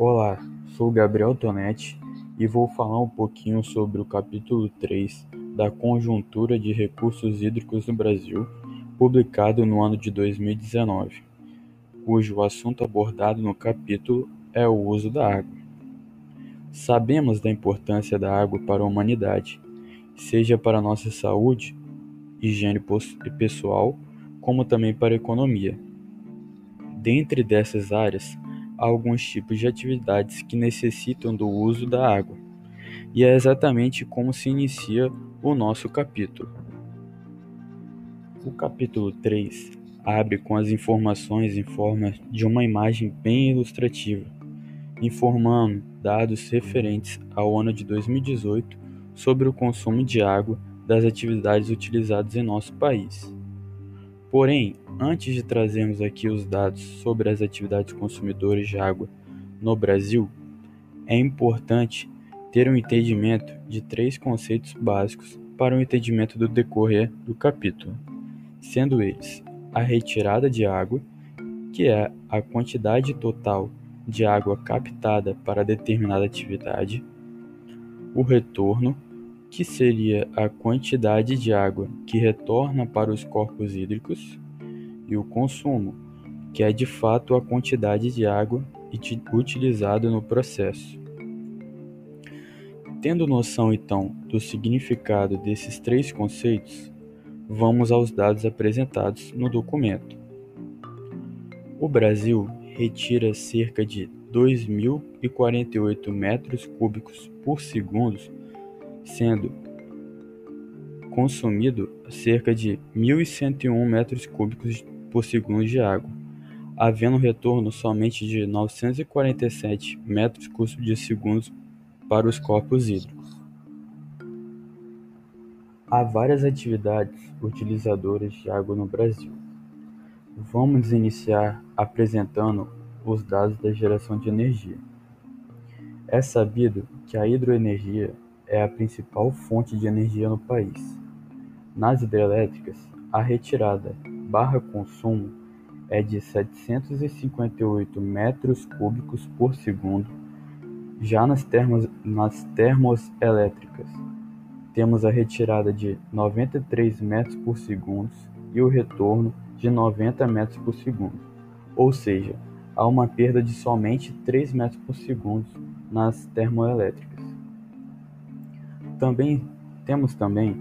Olá, sou Gabriel Tonetti e vou falar um pouquinho sobre o capítulo 3 da Conjuntura de Recursos Hídricos no Brasil, publicado no ano de 2019, cujo assunto abordado no capítulo é o uso da água. Sabemos da importância da água para a humanidade, seja para nossa saúde, higiene pessoal, como também para a economia. Dentre dessas áreas, há alguns tipos de atividades que necessitam do uso da água, e é exatamente como se inicia o nosso capítulo. O capítulo 3 abre com as informações em forma de uma imagem bem ilustrativa, informando dados referentes ao ano de 2018 sobre o consumo de água das atividades utilizadas em nosso país. Porém, antes de trazermos aqui os dados sobre as atividades consumidoras de água no Brasil, é importante ter um entendimento de três conceitos básicos para o entendimento do decorrer do capítulo, sendo eles a retirada de água, que é a quantidade total de água captada para determinada atividade, o retorno, que seria a quantidade de água que retorna para os corpos hídricos, e o consumo, que é de fato a quantidade de água utilizada no processo. Tendo noção então do significado desses três conceitos, vamos aos dados apresentados no documento. O Brasil retira cerca de 2.048 metros cúbicos por segundo sendo consumido cerca de 1.101 metros cúbicos por segundo de água, havendo retorno somente de 947 metros cúbicos de segundo para os corpos hídricos. Há várias atividades utilizadoras de água no Brasil. Vamos iniciar apresentando os dados da geração de energia. É sabido que a hidroenergia é a principal fonte de energia no país. Nas hidrelétricas, a retirada barra consumo é de 758 metros cúbicos por segundo. Já nas, termos, nas termoelétricas, temos a retirada de 93 metros por segundo e o retorno de 90 metros por segundo, ou seja, há uma perda de somente 3 metros por segundo nas termoelétricas. Também temos também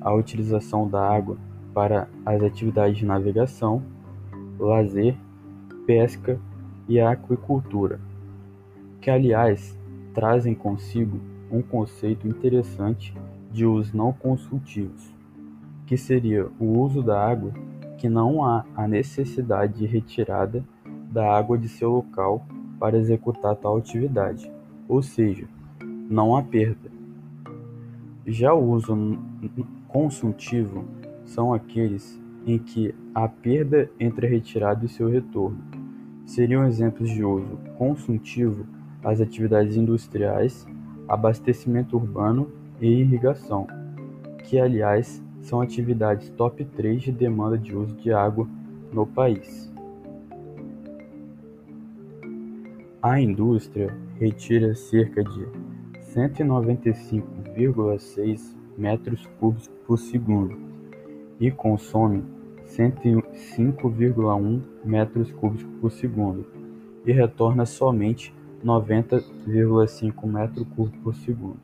a utilização da água para as atividades de navegação, lazer, pesca e aquicultura, que aliás trazem consigo um conceito interessante de usos não consultivos, que seria o uso da água que não há a necessidade de retirada da água de seu local para executar tal atividade, ou seja, não há perda, já o uso consultivo são aqueles em que há perda entre a retirada e seu retorno. Seriam exemplos de uso consultivo as atividades industriais, abastecimento urbano e irrigação, que aliás são atividades top 3 de demanda de uso de água no país. A indústria retira cerca de 195,6 metros cúbicos por segundo e consome 105,1 metros cúbicos por segundo e retorna somente 90,5 metros cúbicos por segundo.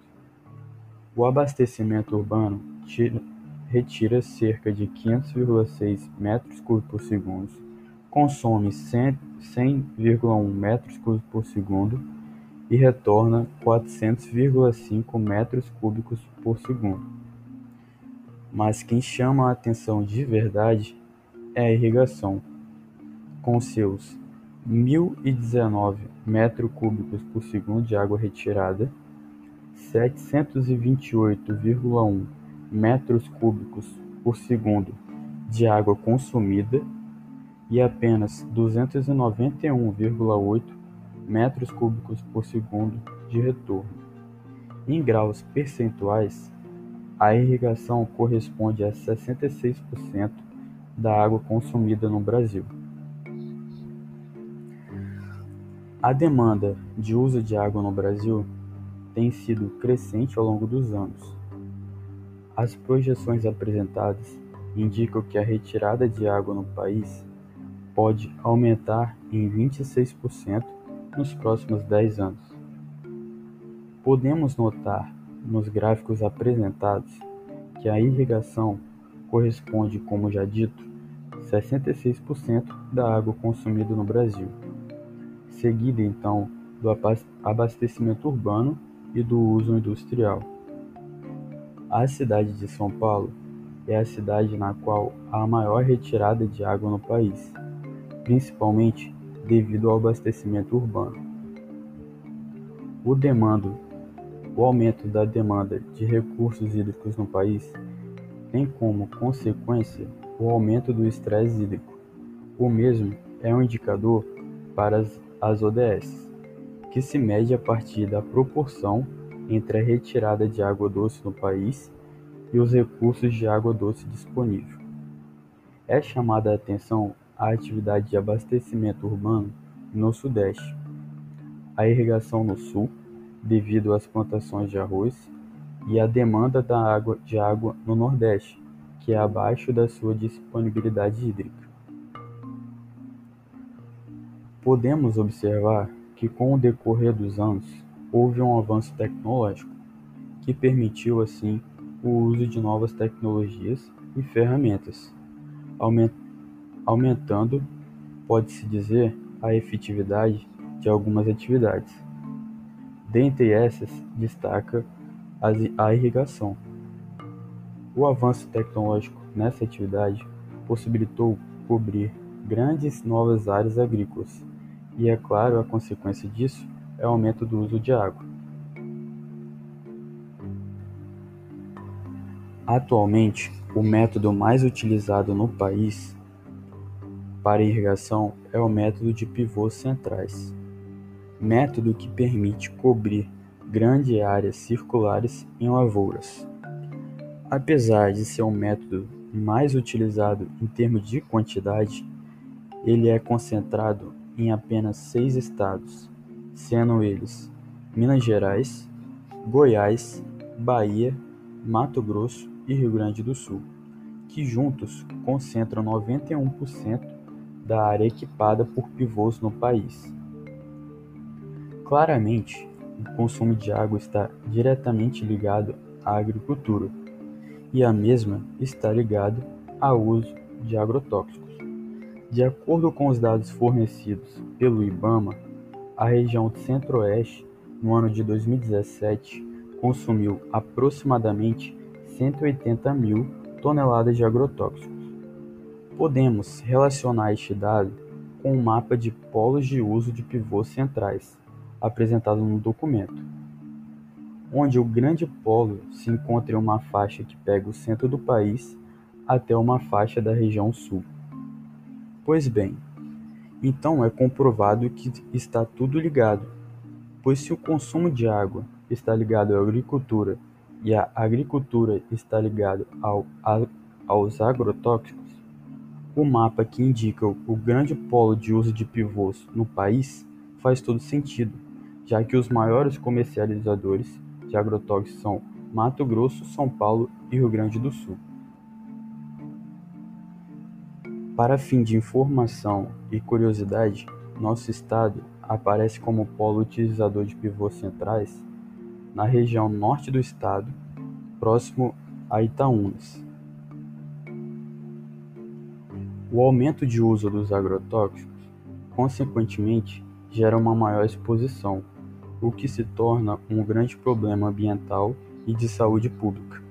O abastecimento urbano tira, retira cerca de 500,6 metros cúbicos por segundo, consome 100,1 metros cúbicos por segundo e retorna 400,5 metros cúbicos por segundo. Mas quem chama a atenção de verdade é a irrigação, com seus 1.019 metros cúbicos por segundo de água retirada, 728,1 metros cúbicos por segundo de água consumida e apenas 291,8 metros cúbicos por segundo de retorno. Em graus percentuais, a irrigação corresponde a 66% da água consumida no Brasil. A demanda de uso de água no Brasil tem sido crescente ao longo dos anos. As projeções apresentadas indicam que a retirada de água no país pode aumentar em 26% nos próximos 10 anos. Podemos notar nos gráficos apresentados que a irrigação corresponde, como já dito, 66% da água consumida no Brasil, seguida então do abastecimento urbano e do uso industrial. A cidade de São Paulo é a cidade na qual há a maior retirada de água no país, principalmente devido ao abastecimento urbano. O demando o aumento da demanda de recursos hídricos no país tem como consequência o aumento do estresse hídrico. O mesmo é um indicador para as ODS, que se mede a partir da proporção entre a retirada de água doce no país e os recursos de água doce disponível. É chamada a atenção a atividade de abastecimento urbano no Sudeste, a irrigação no Sul devido às plantações de arroz, e a demanda da água de água no Nordeste, que é abaixo da sua disponibilidade hídrica. Podemos observar que com o decorrer dos anos houve um avanço tecnológico, que permitiu assim o uso de novas tecnologias e ferramentas, aumentando, pode-se dizer, a efetividade de algumas atividades. Dentre essas, destaca a irrigação. O avanço tecnológico nessa atividade possibilitou cobrir grandes novas áreas agrícolas, e é claro, a consequência disso é o aumento do uso de água. Atualmente, o método mais utilizado no país para irrigação é o método de pivôs centrais método que permite cobrir grandes áreas circulares em lavouras. Apesar de ser o método mais utilizado em termos de quantidade, ele é concentrado em apenas seis estados, sendo eles Minas Gerais, Goiás, Bahia, Mato Grosso e Rio Grande do Sul, que juntos concentram 91% da área equipada por pivôs no país. Claramente, o consumo de água está diretamente ligado à agricultura, e a mesma está ligado ao uso de agrotóxicos. De acordo com os dados fornecidos pelo IBAMA, a região Centro-Oeste, no ano de 2017, consumiu aproximadamente 180 mil toneladas de agrotóxicos. Podemos relacionar este dado com um mapa de polos de uso de pivôs centrais, apresentado no documento, onde o grande polo se encontra em uma faixa que pega o centro do país até uma faixa da região sul. Pois bem, então é comprovado que está tudo ligado, pois se o consumo de água está ligado à agricultura e a agricultura está ligado ao, aos agrotóxicos, o mapa que indica o grande polo de uso de pivôs no país faz todo sentido já que os maiores comercializadores de agrotóxicos são Mato Grosso, São Paulo e Rio Grande do Sul. Para fim de informação e curiosidade, nosso estado aparece como polo utilizador de pivôs centrais na região norte do estado, próximo a Itaúnas. O aumento de uso dos agrotóxicos, consequentemente, gera uma maior exposição o que se torna um grande problema ambiental e de saúde pública.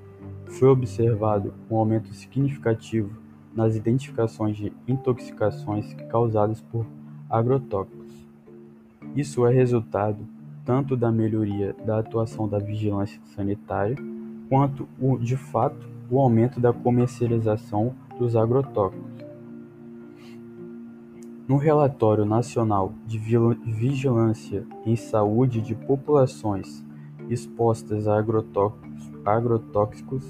Foi observado um aumento significativo nas identificações de intoxicações causadas por agrotóxicos. Isso é resultado tanto da melhoria da atuação da vigilância sanitária, quanto, o, de fato, o aumento da comercialização dos agrotóxicos. No Relatório Nacional de Vigilância em Saúde de Populações Expostas a Agrotóxicos,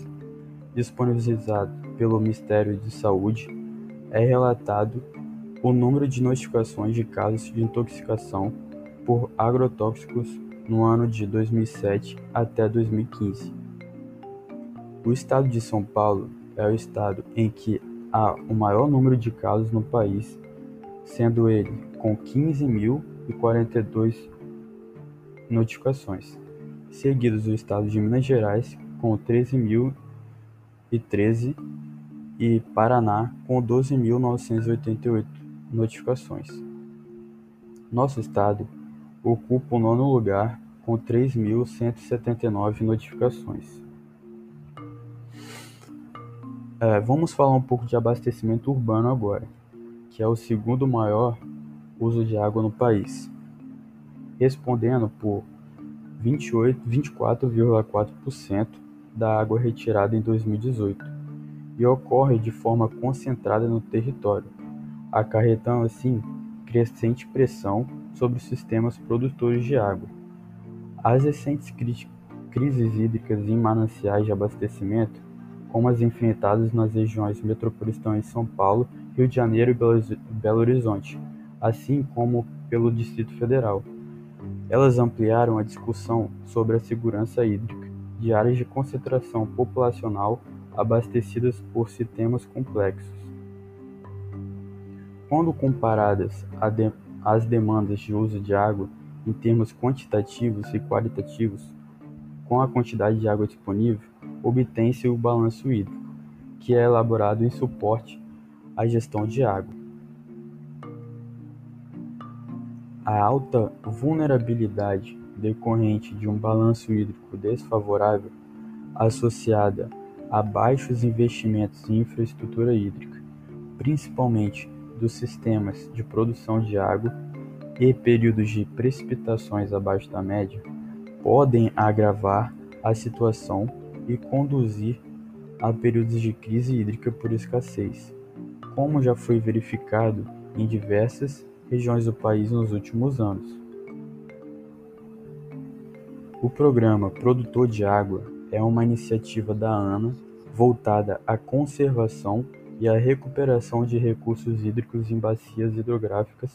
disponibilizado pelo Ministério de Saúde, é relatado o número de notificações de casos de intoxicação por agrotóxicos no ano de 2007 até 2015. O estado de São Paulo é o estado em que há o maior número de casos no país, sendo ele com 15.042 notificações, seguidos o estado de Minas Gerais com 13.013 e Paraná com 12.988 notificações. Nosso estado ocupa o nono lugar com 3.179 notificações. É, vamos falar um pouco de abastecimento urbano agora, que é o segundo maior uso de água no país, respondendo por 24,4% da água retirada em 2018, e ocorre de forma concentrada no território, acarretando assim crescente pressão sobre os sistemas produtores de água. As recentes crises hídricas em mananciais de abastecimento, como as enfrentadas nas regiões metropolitanas de São Paulo, Rio de Janeiro e Belo Horizonte, assim como pelo Distrito Federal. Elas ampliaram a discussão sobre a segurança hídrica de áreas de concentração populacional abastecidas por sistemas complexos. Quando comparadas às demandas de uso de água em termos quantitativos e qualitativos, com a quantidade de água disponível, obtém-se o balanço hídrico, que é elaborado em suporte à gestão de água. A alta vulnerabilidade decorrente de um balanço hídrico desfavorável, associada a baixos investimentos em infraestrutura hídrica, principalmente dos sistemas de produção de água e períodos de precipitações abaixo da média, podem agravar a situação e conduzir a períodos de crise hídrica por escassez, como já foi verificado em diversas regiões do país nos últimos anos. O programa Produtor de Água é uma iniciativa da ANA voltada à conservação e à recuperação de recursos hídricos em bacias hidrográficas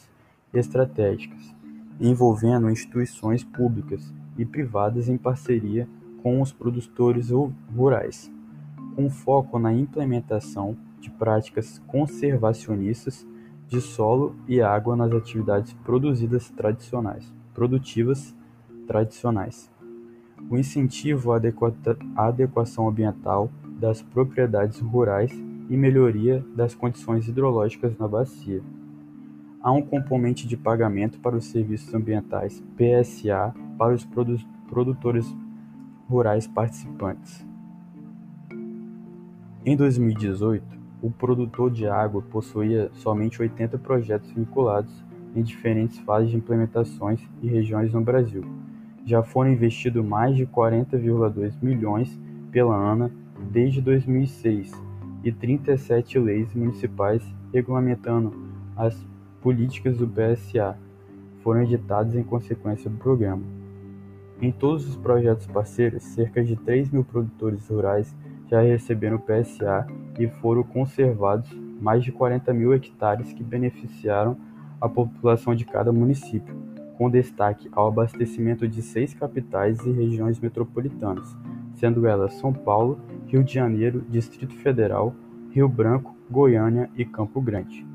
estratégicas, envolvendo instituições públicas e privadas em parceria com os produtores rurais, com foco na implementação de práticas conservacionistas de solo e água nas atividades produzidas tradicionais, produtivas tradicionais. O incentivo à adequação ambiental das propriedades rurais e melhoria das condições hidrológicas na bacia. Há um componente de pagamento para os serviços ambientais PSA para os produtores rurais participantes. Em 2018, o produtor de água possuía somente 80 projetos vinculados em diferentes fases de implementações e regiões no Brasil. Já foram investidos mais de 40,2 milhões pela ANA desde 2006 e 37 leis municipais regulamentando as políticas do PSA foram editadas em consequência do programa. Em todos os projetos parceiros, cerca de 3 mil produtores rurais já receberam PSA e foram conservados mais de 40 mil hectares que beneficiaram a população de cada município, com destaque ao abastecimento de seis capitais e regiões metropolitanas, sendo elas São Paulo, Rio de Janeiro, Distrito Federal, Rio Branco, Goiânia e Campo Grande.